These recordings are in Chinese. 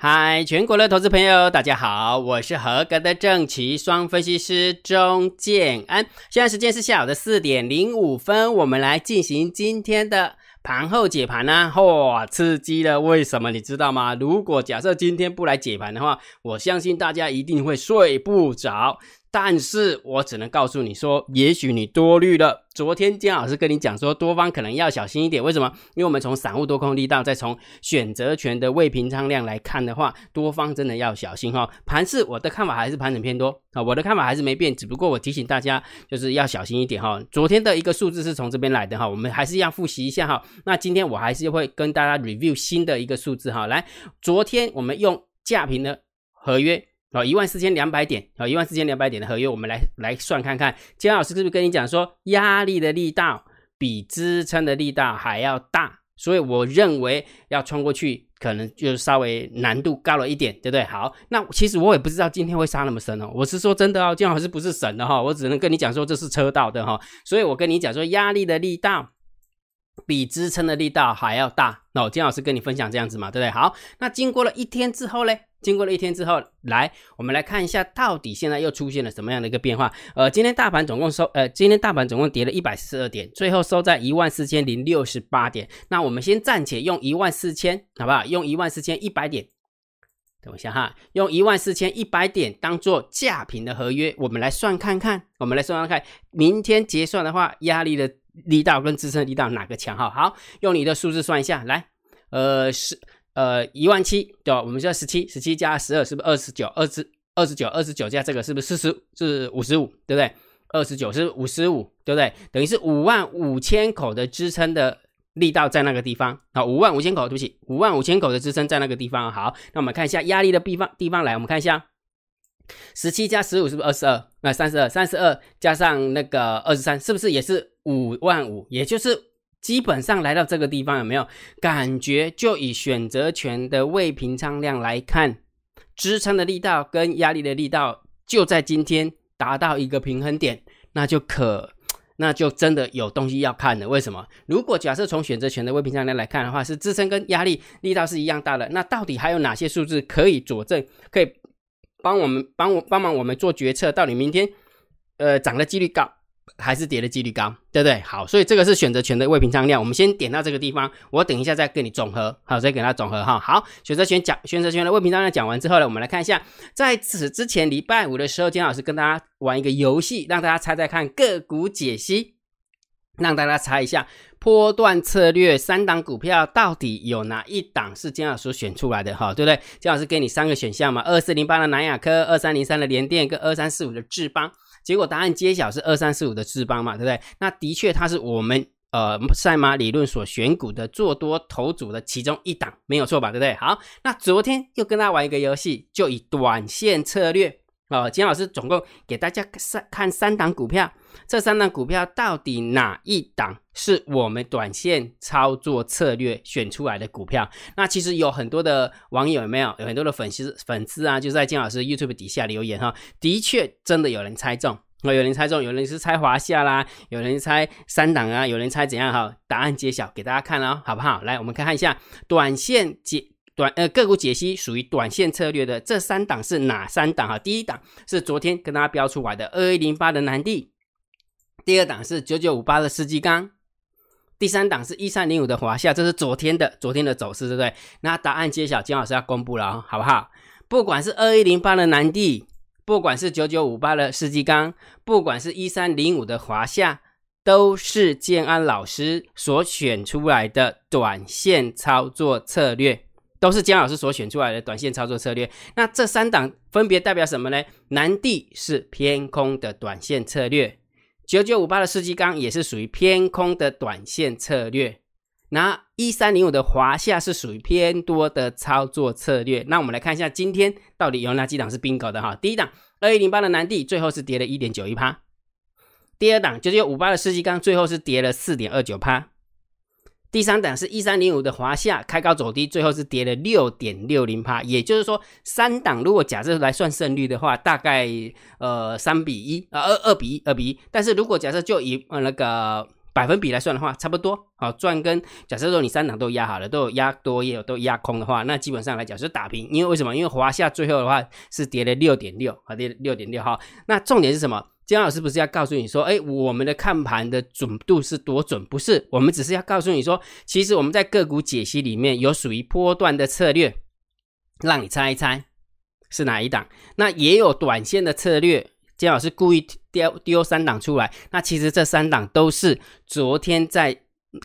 嗨，全国的投资朋友，大家好，我是合格的正奇双分析师钟建安。现在时间是下午的四点零五分，我们来进行今天的盘后解盘呢。嚯，刺激了！为什么你知道吗？如果假设今天不来解盘的话，我相信大家一定会睡不着。但是我只能告诉你说，也许你多虑了。昨天姜老师跟你讲说，多方可能要小心一点。为什么？因为我们从散户多空力道，再从选择权的未平仓量来看的话，多方真的要小心哈。盘市我的看法还是盘整偏多啊，我的看法还是没变，只不过我提醒大家就是要小心一点哈。昨天的一个数字是从这边来的哈，我们还是要复习一下哈。那今天我还是会跟大家 review 新的一个数字哈。来，昨天我们用价平的合约。哦，一万四千两百点，哦，一万四千两百点的合约，我们来来算看看，姜老师是不是跟你讲说，压力的力道比支撑的力道还要大，所以我认为要冲过去，可能就稍微难度高了一点，对不对？好，那其实我也不知道今天会杀那么深哦，我是说真的哦，姜老师不是神的哈，我只能跟你讲说这是车道的哈，所以我跟你讲说，压力的力道比支撑的力道还要大，那我姜老师跟你分享这样子嘛，对不对？好，那经过了一天之后嘞？经过了一天之后，来，我们来看一下，到底现在又出现了什么样的一个变化？呃，今天大盘总共收，呃，今天大盘总共跌了一百四十二点，最后收在一万四千零六十八点。那我们先暂且用一万四千，好不好？用一万四千一百点，等一下哈，用一万四千一百点当做价平的合约，我们来算看看，我们来算算看，明天结算的话，压力的力道跟支撑力道哪个强？哈，好，用你的数字算一下，来，呃，是。呃，一万七对吧？我们叫十七，十七加十二是不是二十九？二十二十九，二十九加这个是不是四十？是五十五，对不对？二十九是五十五，对不对？等于是五万五千口的支撑的力道在那个地方啊，五万五千口，对不起，五万五千口的支撑在那个地方。好，那我们看一下压力的地方地方来，我们看一下，十七加十五是不是二十二？那三十二，三十二加上那个二十三，是不是也是五万五？也就是。基本上来到这个地方有没有感觉？就以选择权的未平仓量来看，支撑的力道跟压力的力道就在今天达到一个平衡点，那就可，那就真的有东西要看了。为什么？如果假设从选择权的未平仓量来看的话，是支撑跟压力力道是一样大的，那到底还有哪些数字可以佐证，可以帮我们帮我帮忙我们做决策？到底明天呃涨的几率高？还是跌的几率高，对不对？好，所以这个是选择权的未平仓量。我们先点到这个地方，我等一下再跟你总和，好，再给它总和哈。好，选择权讲选择权的未平仓量讲完之后呢，我们来看一下，在此之前礼拜五的时候，金老师跟大家玩一个游戏，让大家猜猜看个股解析，让大家猜一下波段策略三档股票到底有哪一档是金老师选出来的哈，对不对？金老师给你三个选项嘛，二四零八的南亚科，二三零三的联电，跟二三四五的智邦。结果答案揭晓是二三四五的智邦嘛，对不对？那的确它是我们呃赛马理论所选股的做多头组的其中一档，没有错吧？对不对？好，那昨天又跟大家玩一个游戏，就以短线策略啊，金老师总共给大家三看三档股票，这三档股票到底哪一档是我们短线操作策略选出来的股票？那其实有很多的网友有没有？有很多的粉丝粉丝啊，就在金老师 YouTube 底下留言哈，的确真的有人猜中。哦，有人猜中，有人是猜华夏啦，有人猜三档啊，有人猜怎样哈？答案揭晓给大家看哦，好不好？来，我们看一下短线解短呃个股解析属于短线策略的这三档是哪三档哈？第一档是昨天跟大家标出来的二一零八的南地，第二档是九九五八的世纪钢，第三档是一三零五的华夏，这是昨天的昨天的走势，对不对？那答案揭晓，金老师要公布了，好不好？不管是二一零八的南地。不管是九九五八的世纪钢，不管是一三零五的华夏，都是建安老师所选出来的短线操作策略，都是姜老师所选出来的短线操作策略。那这三档分别代表什么呢？南地是偏空的短线策略，九九五八的世纪钢也是属于偏空的短线策略。那一三零五的华夏是属于偏多的操作策略。那我们来看一下今天到底有哪几档是 bingo 的哈？第一档二一零八的南地最后是跌了一点九一趴，第二档九九五八的世纪钢最后是跌了四点二九趴，第三档是一三零五的华夏开高走低，最后是跌了六点六零趴。也就是说，三档如果假设来算胜率的话，大概呃三比一啊二二比一二比一。但是如果假设就以呃那个百分比来算的话，差不多。好，赚跟假设说你三档都压好了，都有压多也有都压空的话，那基本上来讲是打平。因为为什么？因为华夏最后的话是跌了六点六，啊，跌六点六哈。那重点是什么？姜老师不是要告诉你说，哎，我们的看盘的准度是多准？不是，我们只是要告诉你说，其实我们在个股解析里面有属于波段的策略，让你猜一猜是哪一档。那也有短线的策略。姜老师故意丢丢三档出来，那其实这三档都是昨天在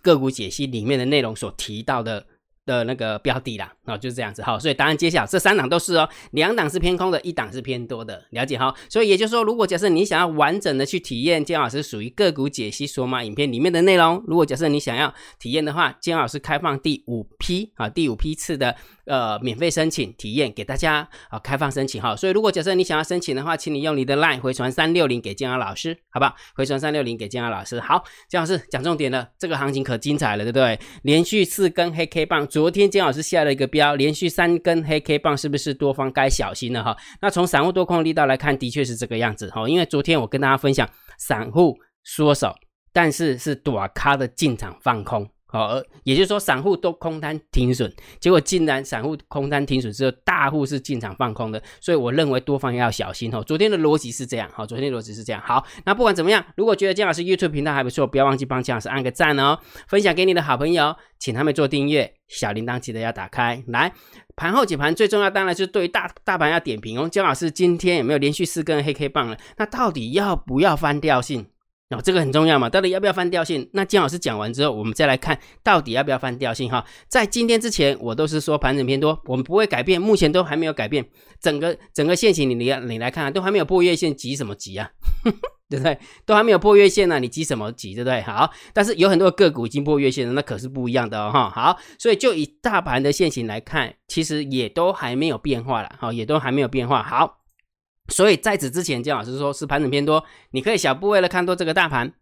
个股解析里面的内容所提到的。的那个标的啦，哦，就是这样子哈，所以答案揭晓，这三档都是哦，两档是偏空的，一档是偏多的，了解哈。所以也就是说，如果假设你想要完整的去体验姜老师属于个股解析索马影片里面的内容，如果假设你想要体验的话，姜老师开放第五批啊，第五批次的呃免费申请体验给大家啊，开放申请哈。所以如果假设你想要申请的话，请你用你的 LINE 回传三六零给姜老师，好不好？回传三六零给姜老师。好，姜老师讲重点了，这个行情可精彩了，对不对？连续四根黑 K 棒。昨天姜老师下了一个标，连续三根黑 K 棒，是不是多方该小心了哈？那从散户多空力道来看，的确是这个样子哈。因为昨天我跟大家分享，散户缩手，但是是短咖的进场放空。好，也就是说，散户都空单停损，结果竟然散户空单停损之后，大户是进场放空的，所以我认为多方要小心哦。昨天的逻辑是这样，好，昨天的逻辑是这样。好，那不管怎么样，如果觉得姜老师 YouTube 频道还不错，不要忘记帮姜老师按个赞哦，分享给你的好朋友，请他们做订阅，小铃铛记得要打开。来，盘后解盘最重要，当然是对于大大盘要点评哦。姜老师今天有没有连续四根黑 K 棒了？那到底要不要翻调性？哦，这个很重要嘛，到底要不要翻调性？那金老师讲完之后，我们再来看到底要不要翻调性哈。在今天之前，我都是说盘整偏多，我们不会改变，目前都还没有改变。整个整个线型，你你你来看，都还没有破月线，急什么急啊？对不对？都还没有破月线呢，你急什么急？对不对？好，但是有很多个股已经破月线了，那可是不一样的哦哈。好，所以就以大盘的线型来看，其实也都还没有变化了，好，也都还没有变化。好。所以在此之前，姜老师说是盘整偏多，你可以小部位的看多这个大盘，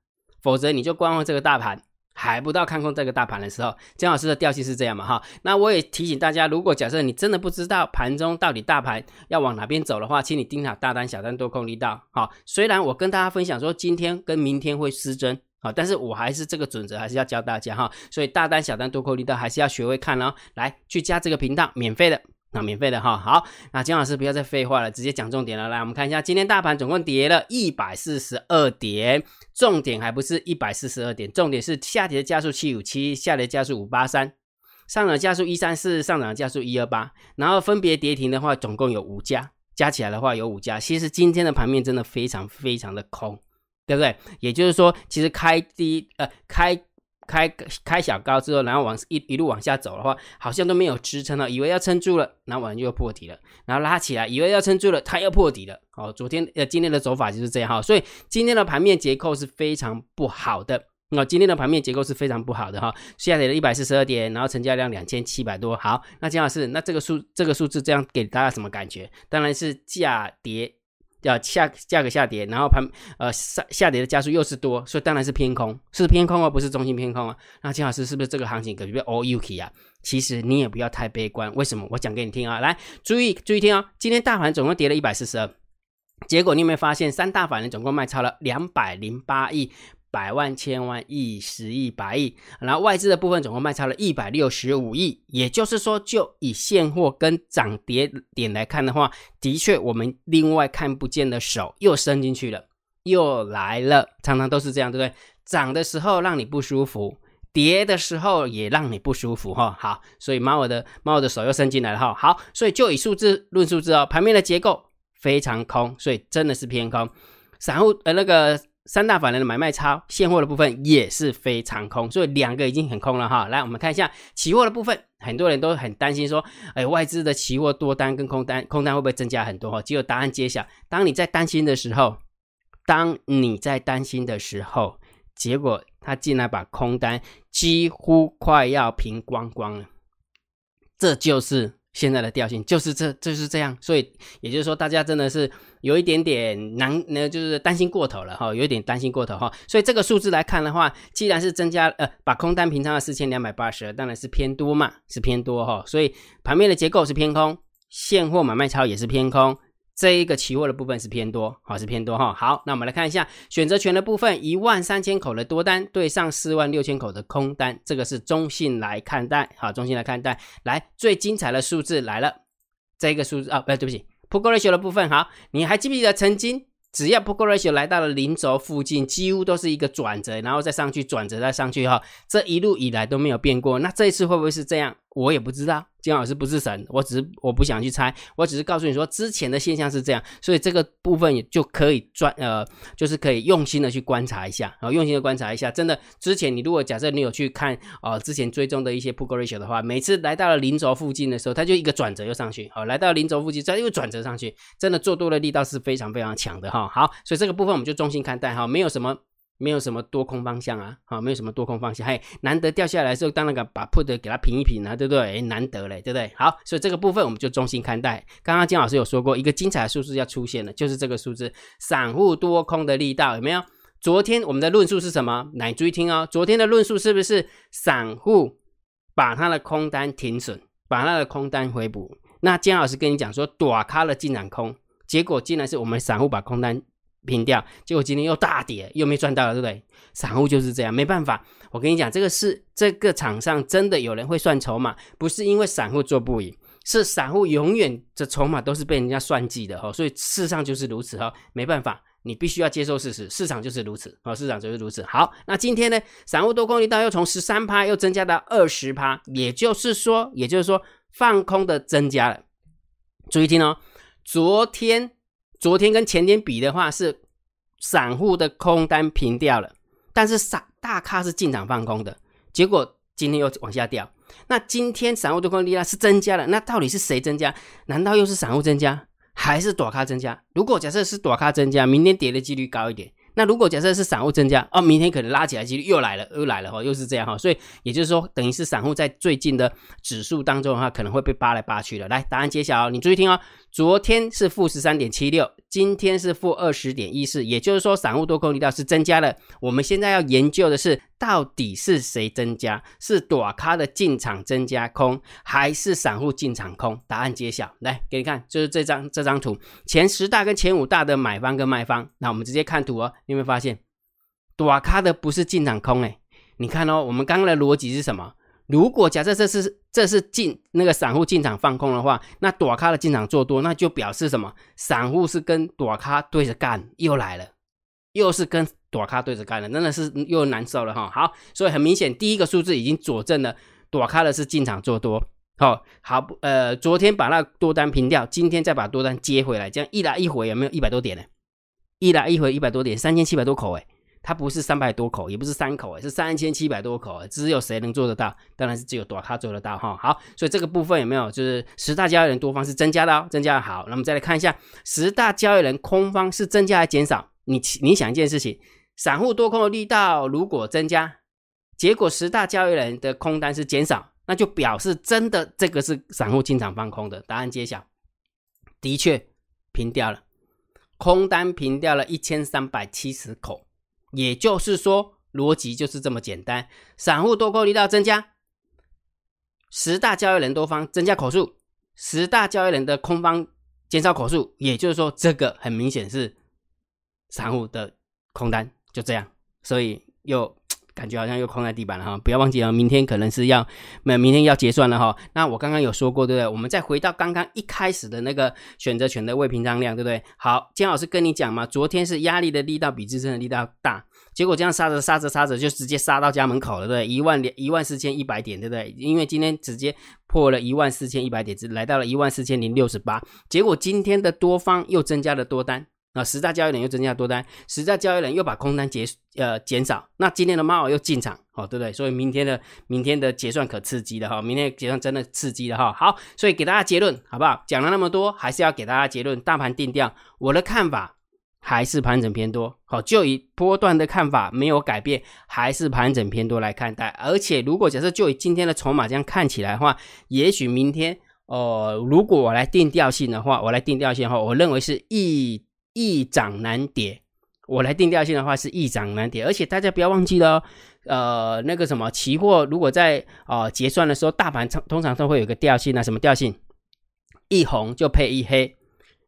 否则你就观望这个大盘，还不到看空这个大盘的时候。姜老师的调性是这样嘛？哈，那我也提醒大家，如果假设你真的不知道盘中到底大盘要往哪边走的话，请你盯好大单、小单多空力道。好，虽然我跟大家分享说今天跟明天会失真，好，但是我还是这个准则还是要教大家哈。所以大单、小单多空力道还是要学会看哦。来，去加这个频道，免费的。那免费的哈，好，那金老师不要再废话了，直接讲重点了。来，我们看一下，今天大盘总共跌了一百四十二点，重点还不是一百四十二点，重点是下跌的加速七五七，下跌加速五八三，上涨加速一三四，上涨加速一二八，然后分别跌停的话，总共有五家，加起来的话有五家。其实今天的盘面真的非常非常的空，对不对？也就是说，其实开低呃开。开开小高之后，然后往一一路往下走的话，好像都没有支撑了，以为要撑住了，然后晚上又破底了，然后拉起来，以为要撑住了，它又破底了。哦，昨天呃今天的走法就是这样哈，所以今天的盘面结构是非常不好的。那今天的盘面结构是非常不好的哈，下跌了一百四十二点，然后成交量两千七百多。好，那姜老师，那这个数这个数字这样给大家什么感觉？当然是价跌。要下价格下跌，然后盘呃下下跌的加速又是多，所以当然是偏空，是偏空哦，不是中心偏空啊。那金老师是不是这个行情可能被 all UK 啊？其实你也不要太悲观，为什么？我讲给你听啊，来注意注意听哦。今天大盘总共跌了一百四十二，结果你有没有发现三大法人总共卖超了两百零八亿？百万、千万、亿、十亿、百亿，然后外资的部分总共卖超了一百六十五亿，也就是说，就以现货跟涨跌点来看的话，的确我们另外看不见的手又伸进去了，又来了，常常都是这样，对不对？涨的时候让你不舒服，跌的时候也让你不舒服，哈。好，所以猫我的猫我的手又伸进来了，哈。好，所以就以数字论数字哦，盘面的结构非常空，所以真的是偏空，散户呃那个。三大法人的买卖超现货的部分也是非常空，所以两个已经很空了哈。来，我们看一下期货的部分，很多人都很担心说，哎，外资的期货多单跟空单，空单会不会增加很多？哈，结果答案揭晓，当你在担心的时候，当你在担心的时候，结果他竟然把空单几乎快要平光光了，这就是。现在的调性就是这就是这样，所以也就是说，大家真的是有一点点难，那就是担心过头了哈，有一点担心过头哈。所以这个数字来看的话，既然是增加呃，把空单平仓了四千两百八十，当然是偏多嘛，是偏多哈。所以盘面的结构是偏空，现货买卖超也是偏空，这一个期货的部分是偏多，好是偏多哈。好，那我们来看一下选择权的部分，一万三千口的多单对上四万六千口的空单，这个是中性来看待，好，中性来看待。来，最精彩的数字来了，这个数字啊，不对对不起，Put Ratio 的部分，好，你还记不记得曾经只要 Put Ratio 来到了零轴附近，几乎都是一个转折，然后再上去，转折再上去哈，这一路以来都没有变过。那这一次会不会是这样？我也不知道。金老师不是神，我只是我不想去猜，我只是告诉你说之前的现象是这样，所以这个部分也就可以专呃，就是可以用心的去观察一下，然后用心的观察一下，真的之前你如果假设你有去看呃之前追踪的一些 p u ratio 的话，每次来到了零轴附近的时候，它就一个转折又上去，好，来到零轴附近再又转折上去，真的做多的力道是非常非常强的哈。好，所以这个部分我们就中心看待哈，没有什么。没有什么多空方向啊，好，没有什么多空方向，嘿，难得掉下来的时候，当然敢把 put 给它平一平啊，对不对？哎，难得嘞，对不对？好，所以这个部分我们就中心看待。刚刚金老师有说过，一个精彩的数字要出现了，就是这个数字，散户多空的力道有没有？昨天我们的论述是什么？来注意听哦，昨天的论述是不是散户把他的空单停损，把他的空单回补？那金老师跟你讲说，躲开了进场空，结果竟然是我们散户把空单。平掉，结果今天又大跌，又没赚到了，对不对？散户就是这样，没办法。我跟你讲，这个是这个场上真的有人会算筹码，不是因为散户做不赢，是散户永远的筹码都是被人家算计的哈。所以事实上就是如此哈，没办法，你必须要接受事实，市场就是如此啊，市场就是如此。好，那今天呢，散户多空力道又从十三趴又增加到二十趴，也就是说，也就是说放空的增加了。注意听哦，昨天。昨天跟前天比的话，是散户的空单平掉了，但是散大咖是进场放空的，结果今天又往下掉。那今天散户的空力量是增加了，那到底是谁增加？难道又是散户增加，还是躲咖增加？如果假设是躲咖增加，明天跌的几率高一点。那如果假设是散户增加哦，明天可能拉起来几率又来了，又来了哈，又是这样哈，所以也就是说，等于是散户在最近的指数当中的话，可能会被扒来扒去的。来，答案揭晓，你注意听哦。昨天是负十三点七六，今天是负二十点一四，也就是说，散户多空力道是增加了。我们现在要研究的是，到底是谁增加？是短咖的进场增加空，还是散户进场空？答案揭晓，来给你看，就是这张这张图，前十大跟前五大的买方跟卖方。那我们直接看图哦，你有没有发现，短咖的不是进场空哎？你看哦，我们刚刚的逻辑是什么？如果假设这是这是进那个散户进场放空的话，那躲咖的进场做多，那就表示什么？散户是跟躲咖对着干，又来了，又是跟躲咖对着干了，真的是又难受了哈。好，所以很明显，第一个数字已经佐证了躲咖的是进场做多。好，好，呃，昨天把那多单平掉，今天再把多单接回来，这样一来一回有没有一百多点呢？一来一回一百多点，三千七百多口哎。它不是三百多口，也不是三口，是三千七百多口，只有谁能做得到？当然是只有多卡做得到哈。好，所以这个部分有没有？就是十大交易人多方是增加的哦，增加的好。那么再来看一下，十大交易人空方是增加还是减少？你你想一件事情，散户多空的力道如果增加，结果十大交易人的空单是减少，那就表示真的这个是散户进场放空的。答案揭晓，的确平掉了，空单平掉了一千三百七十口。也就是说，逻辑就是这么简单。散户多空力道增加，十大交易人多方增加口数，十大交易人的空方减少口数。也就是说，这个很明显是散户的空单，就这样。所以又。感觉好像又空在地板了哈，不要忘记了，明天可能是要，没明天要结算了哈。那我刚刚有说过，对不对？我们再回到刚刚一开始的那个选择权的未平仓量，对不对？好，金老师跟你讲嘛，昨天是压力的力道比支撑的力道大，结果这样杀着杀着杀着就直接杀到家门口了，对不对？一万两一万四千一百点，对不对？因为今天直接破了一万四千一百点，只来到了一万四千零六十八，结果今天的多方又增加了多单。那十大交易人又增加多单，十大交易人又把空单结呃减少，那今天的猫又进场，哦，对不对？所以明天的明天的结算可刺激的哈，明天结算真的刺激的哈。好，所以给大家结论好不好？讲了那么多，还是要给大家结论。大盘定调，我的看法还是盘整偏多。好，就以波段的看法没有改变，还是盘整偏多来看待。而且如果假设就以今天的筹码这样看起来的话，也许明天哦，如果我来定调性的话，我来定调性的话，我认为是一。易涨难跌，我来定调性的话是易涨难跌，而且大家不要忘记了，呃，那个什么期货，如果在呃结算的时候，大盘通通常都会有个调性啊，什么调性？一红就配一黑，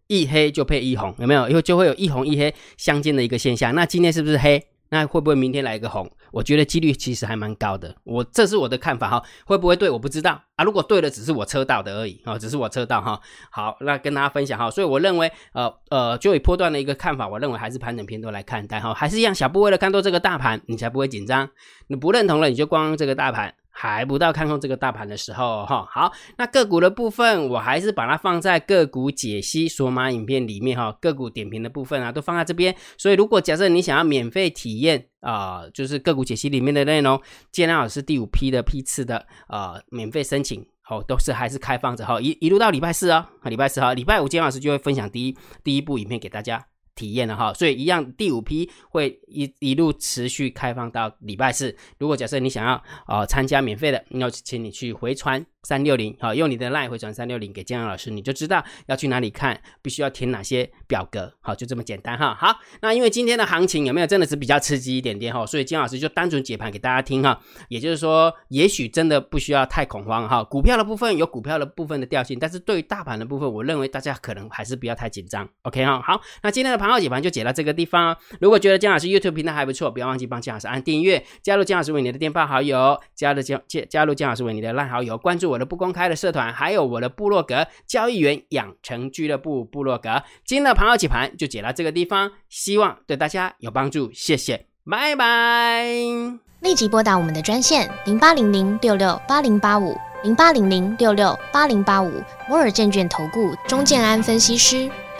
一黑就配一红，有没有？以后就会有一红一黑相间的一个现象。那今天是不是黑？那会不会明天来一个红？我觉得几率其实还蛮高的。我这是我的看法哈，会不会对？我不知道啊。如果对了，只是我车道的而已啊，只是我车道哈。好，那跟大家分享哈。所以我认为，呃呃，就以波段的一个看法，我认为还是盘整偏多来看待哈，还是一样小部位的看多这个大盘，你才不会紧张。你不认同了，你就光这个大盘。还不到看空这个大盘的时候哈，好，那个股的部分我还是把它放在个股解析索马影片里面哈，个股点评的部分啊都放在这边。所以如果假设你想要免费体验啊，就是个股解析里面的内容，建量老师第五批的批次的啊免费申请哦，都是还是开放着哈，一一路到礼拜四啊，礼拜四哈，礼拜五建老师就会分享第一第一部影片给大家。体验了哈，所以一样第五批会一一路持续开放到礼拜四。如果假设你想要呃参加免费的，那请你去回传。三六零，好，用你的 line 回传三六零给江阳老师，你就知道要去哪里看，必须要填哪些表格，好，就这么简单哈。好，那因为今天的行情有没有真的是比较刺激一点点哈，所以江老师就单纯解盘给大家听哈。也就是说，也许真的不需要太恐慌哈。股票的部分有股票的部分的调性，但是对于大盘的部分，我认为大家可能还是不要太紧张。OK 哈，好，那今天的盘号解盘就解到这个地方。如果觉得江老师 YouTube 频道还不错，不要忘记帮江老师按订阅，加入江老师为你的电报好友，加入江加加入江老师为你的烂好友，关注。我的不公开的社团，还有我的部落格交易员养成俱乐部部落格，今天的盘后解盘就解到这个地方，希望对大家有帮助，谢谢，拜拜。立即拨打我们的专线零八零零六六八零八五零八零零六六八零八五摩尔证券投顾钟建安分析师。